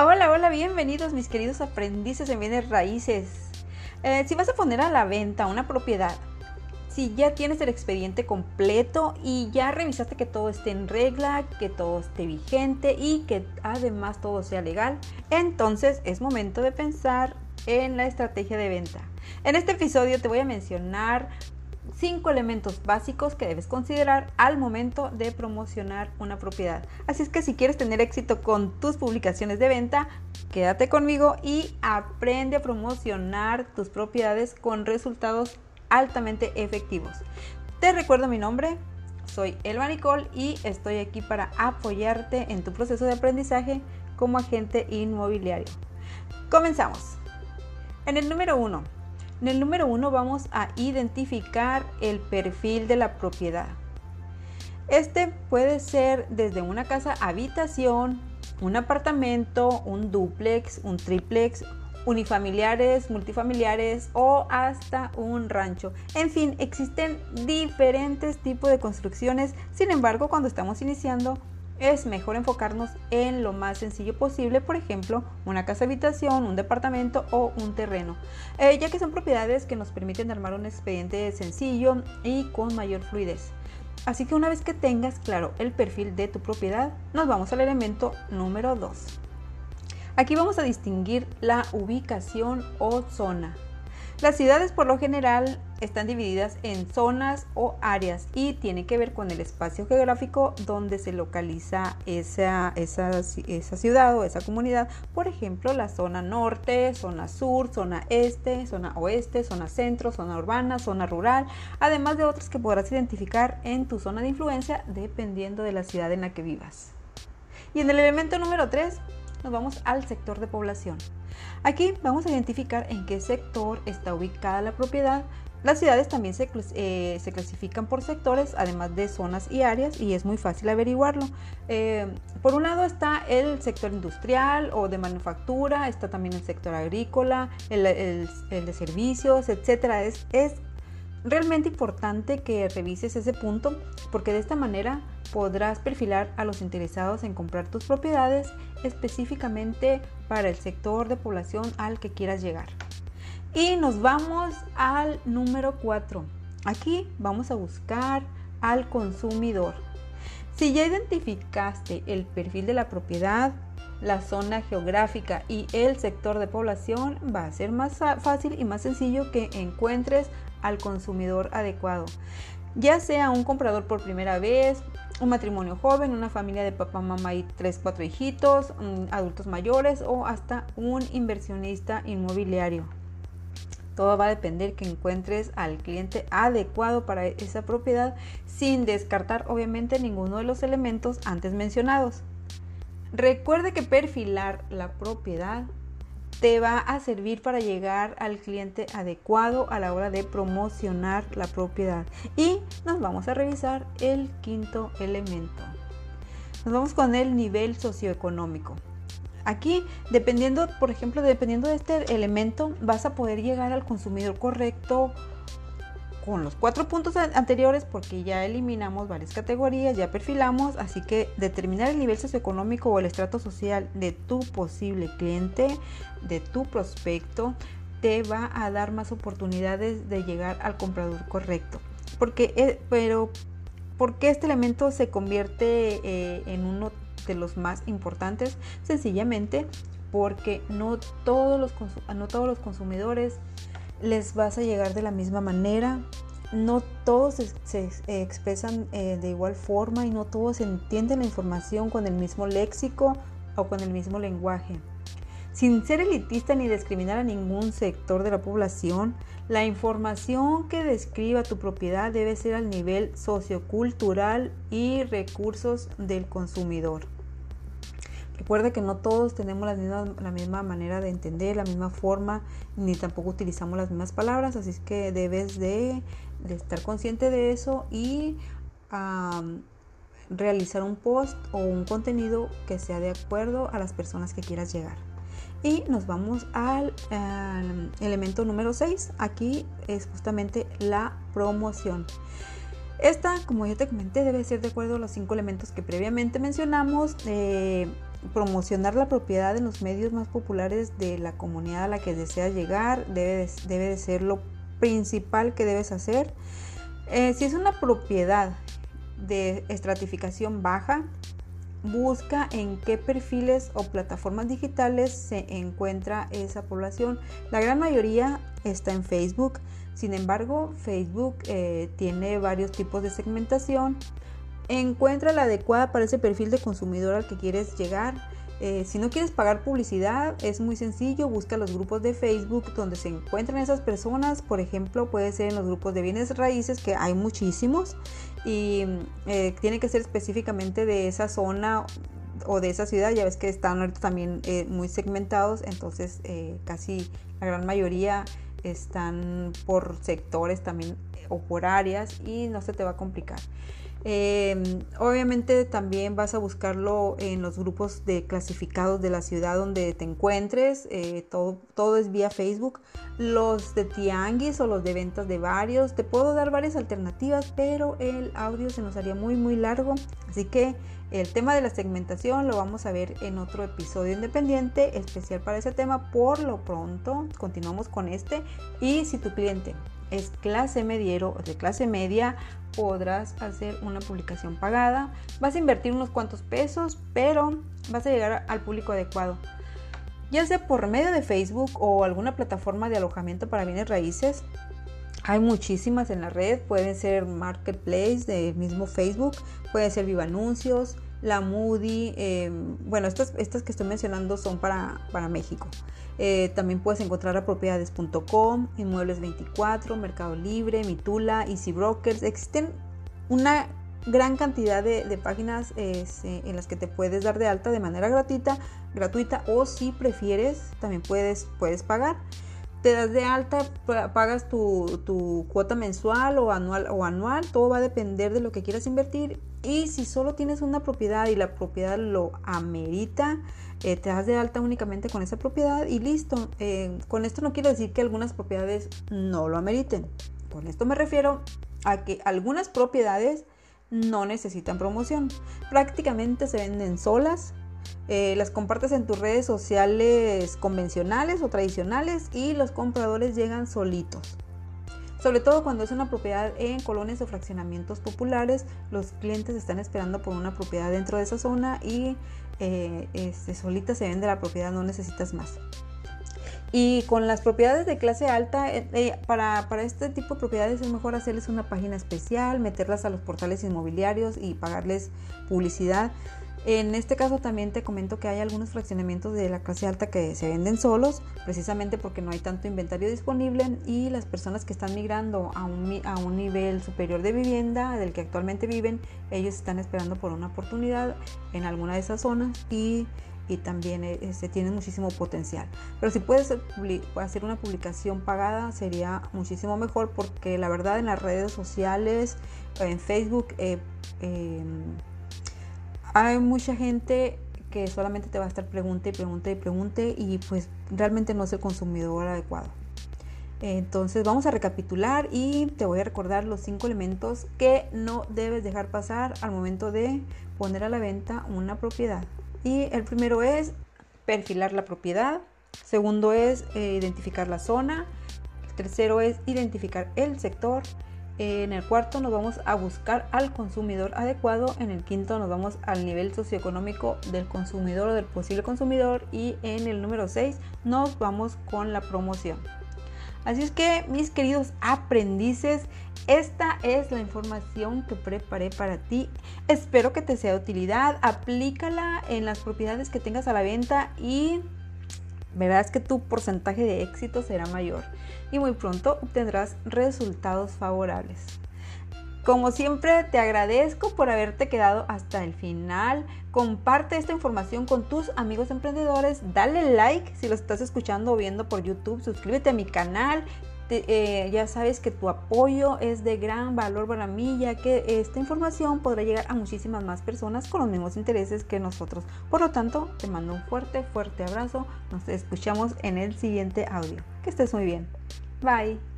Hola, hola, bienvenidos mis queridos aprendices en bienes raíces. Eh, si vas a poner a la venta una propiedad, si ya tienes el expediente completo y ya revisaste que todo esté en regla, que todo esté vigente y que además todo sea legal, entonces es momento de pensar en la estrategia de venta. En este episodio te voy a mencionar cinco elementos básicos que debes considerar al momento de promocionar una propiedad. Así es que si quieres tener éxito con tus publicaciones de venta, quédate conmigo y aprende a promocionar tus propiedades con resultados altamente efectivos. Te recuerdo mi nombre, soy Elba Nicole y estoy aquí para apoyarte en tu proceso de aprendizaje como agente inmobiliario. Comenzamos. En el número uno, en el número uno vamos a identificar el perfil de la propiedad. Este puede ser desde una casa habitación, un apartamento, un duplex, un triplex, unifamiliares, multifamiliares o hasta un rancho. En fin, existen diferentes tipos de construcciones. Sin embargo, cuando estamos iniciando, es mejor enfocarnos en lo más sencillo posible, por ejemplo, una casa habitación, un departamento o un terreno, eh, ya que son propiedades que nos permiten armar un expediente sencillo y con mayor fluidez. Así que una vez que tengas claro el perfil de tu propiedad, nos vamos al elemento número 2. Aquí vamos a distinguir la ubicación o zona. Las ciudades por lo general están divididas en zonas o áreas y tiene que ver con el espacio geográfico donde se localiza esa, esa, ciudad o esa comunidad. Por ejemplo, la zona norte, zona sur, zona este, zona oeste, zona centro, zona urbana, zona rural, además de otras que podrás identificar en tu zona de influencia dependiendo de la ciudad en la que vivas. Y en el elemento número 3 nos vamos al sector de población. Aquí vamos a identificar en qué sector está ubicada la propiedad. Las ciudades también se, eh, clasifican por sectores, además de zonas y áreas, y es muy fácil averiguarlo. Eh, por un lado está el sector industrial o de manufactura, está también el sector agrícola, el, de servicios, etc. Es realmente importante que revises ese punto porque de esta manera podrás perfilar a los interesados en comprar tus propiedades específicamente para el sector de población al que quieras llegar. Y nos vamos al número 4. Aquí vamos a buscar al consumidor. Si ya identificaste el perfil de la propiedad, la zona geográfica y el sector de población, va a ser más fácil y más sencillo que encuentres al consumidor adecuado. Ya sea un comprador por primera vez, un matrimonio joven, una familia de papá, mamá y tres, cuatro hijitos, adultos mayores o hasta un inversionista inmobiliario. Todo va a depender que encuentres al cliente adecuado para esa propiedad sin descartar obviamente ninguno de los elementos antes mencionados. Recuerde que perfilar la propiedad te va a servir para llegar al cliente adecuado a la hora de promocionar la propiedad. Y nos vamos a revisar el quinto elemento. Nos vamos con el nivel socioeconómico. Aquí, dependiendo, por ejemplo, dependiendo de este elemento, vas a poder llegar al consumidor correcto con los cuatro puntos anteriores porque ya eliminamos varias categorías, ya perfilamos, así que determinar el nivel socioeconómico o el estrato social de tu posible cliente, de tu prospecto, te va a dar más oportunidades de llegar al comprador correcto. Porque, eh, pero, ¿por qué este elemento se convierte eh, en uno de los más importantes? Sencillamente porque no todos los, no todos los consumidores les vas a llegar de la misma manera. No todos se, expresan eh, de igual forma y no todos entienden la información con el mismo léxico o con el mismo lenguaje. Sin ser elitista ni discriminar a ningún sector de la población, la información que describa tu propiedad debe ser al nivel sociocultural y recursos del consumidor. Recuerda que no todos tenemos la misma, la misma manera de entender, la misma forma, ni tampoco utilizamos las mismas palabras, así es que debes de, estar consciente de eso y realizar un post o un contenido que sea de acuerdo a las personas que quieras llegar. Y nos vamos al, al elemento número 6. Aquí es justamente la promoción. Esta, como ya te comenté, debe ser de acuerdo a los cinco elementos que previamente mencionamos. Eh, promocionar la propiedad en los medios más populares de la comunidad a la que deseas llegar debe de, debe de ser lo principal que debes hacer. Eh, si es una propiedad de estratificación baja, busca en qué perfiles o plataformas digitales se encuentra esa población. La gran mayoría está en Facebook. Sin embargo, Facebook eh, tiene varios tipos de segmentación. Encuentra la adecuada para ese perfil de consumidor al que quieres llegar. Eh, si no quieres pagar publicidad, es muy sencillo, busca los grupos de Facebook donde se encuentran esas personas. Por ejemplo, puede ser en los grupos de bienes raíces, que hay muchísimos, y eh, tiene que ser específicamente de esa zona o de esa ciudad. Ya ves que están ahorita también eh, muy segmentados, entonces casi la gran mayoría están por sectores también o por áreas y no se te va a complicar. Em, obviamente también vas a buscarlo en los grupos de clasificados de la ciudad donde te encuentres. Eh, todo, todo es vía Facebook. Los de tianguis o los de ventas de varios. Te puedo dar varias alternativas, pero el audio se nos haría muy muy largo. Así que el tema de la segmentación lo vamos a ver en otro episodio independiente especial para ese tema. Por lo pronto, continuamos con este. Y si tu cliente es clase mediero o de clase media, podrás hacer una publicación pagada. Vas a invertir unos cuantos pesos, pero vas a llegar al público adecuado. Ya sea por medio de Facebook o alguna plataforma de alojamiento para bienes raíces, hay muchísimas en la red, pueden ser Marketplace del mismo Facebook, pueden ser Viva Anuncios, la Moody, em, bueno, estas, estas que estoy mencionando son para, para México. Eh, también puedes encontrar a propiedades.com, Inmuebles24, Mercado Libre, Mitula, Easy Brokers. Existen una gran cantidad de, páginas este, en las que te puedes dar de alta de manera gratuita, gratuita o si prefieres también puedes, puedes pagar te das de alta, pagas tu, cuota mensual o anual, o anual, todo va a depender de lo que quieras invertir. Y si solo tienes una propiedad y la propiedad lo amerita, eh, te das de alta únicamente con esa propiedad y listo. Eh, con esto no quiero decir que algunas propiedades no lo ameriten. Con esto me refiero a que algunas propiedades no necesitan promoción. Prácticamente se venden solas eh, las compartes en tus redes sociales convencionales o tradicionales y los compradores llegan solitos. Sobre todo cuando es una propiedad en colonias o fraccionamientos populares, los clientes están esperando por una propiedad dentro de esa zona y eh, este, solita se vende la propiedad, no necesitas más. Y con las propiedades de clase alta, eh, para, para, este tipo de propiedades es mejor hacerles una página especial, meterlas a los portales inmobiliarios y pagarles publicidad. En este caso también te comento que hay algunos fraccionamientos de la clase alta que se venden solos, precisamente porque no hay tanto inventario disponible y las personas que están migrando a un, a un nivel superior de vivienda del que actualmente viven, ellos están esperando por una oportunidad en alguna de esas zonas y, también se este, tienen muchísimo potencial. Pero si puedes hacer una publicación pagada sería muchísimo mejor porque la verdad en las redes sociales, en Facebook, eh, em, hay mucha gente que solamente te va a estar pregunte y pregunte y pregunte y pues realmente no es el consumidor adecuado. Entonces vamos a recapitular y te voy a recordar los cinco elementos que no debes dejar pasar al momento de poner a la venta una propiedad. Y el primero es perfilar la propiedad. Segundo es eh, identificar la zona. El tercero es identificar el sector. En el cuarto nos vamos a buscar al consumidor adecuado. En el quinto nos vamos al nivel socioeconómico del consumidor o del posible consumidor. Y en el número 6 nos vamos con la promoción. Así es que mis queridos aprendices, esta es la información que preparé para ti. Espero que te sea de utilidad. Aplícala en las propiedades que tengas a la venta y verás que tu porcentaje de éxito será mayor y muy pronto obtendrás resultados favorables. Como siempre, te agradezco por haberte quedado hasta el final. Comparte esta información con tus amigos emprendedores. Dale like si lo estás escuchando o viendo por YouTube. Suscríbete a mi canal. Eh, ya sabes que tu apoyo es de gran valor para mí, ya que esta información podrá llegar a muchísimas más personas con los mismos intereses que nosotros. Por lo tanto, te mando un fuerte, fuerte abrazo. Nos escuchamos en el siguiente audio. Que estés muy bien. Bye.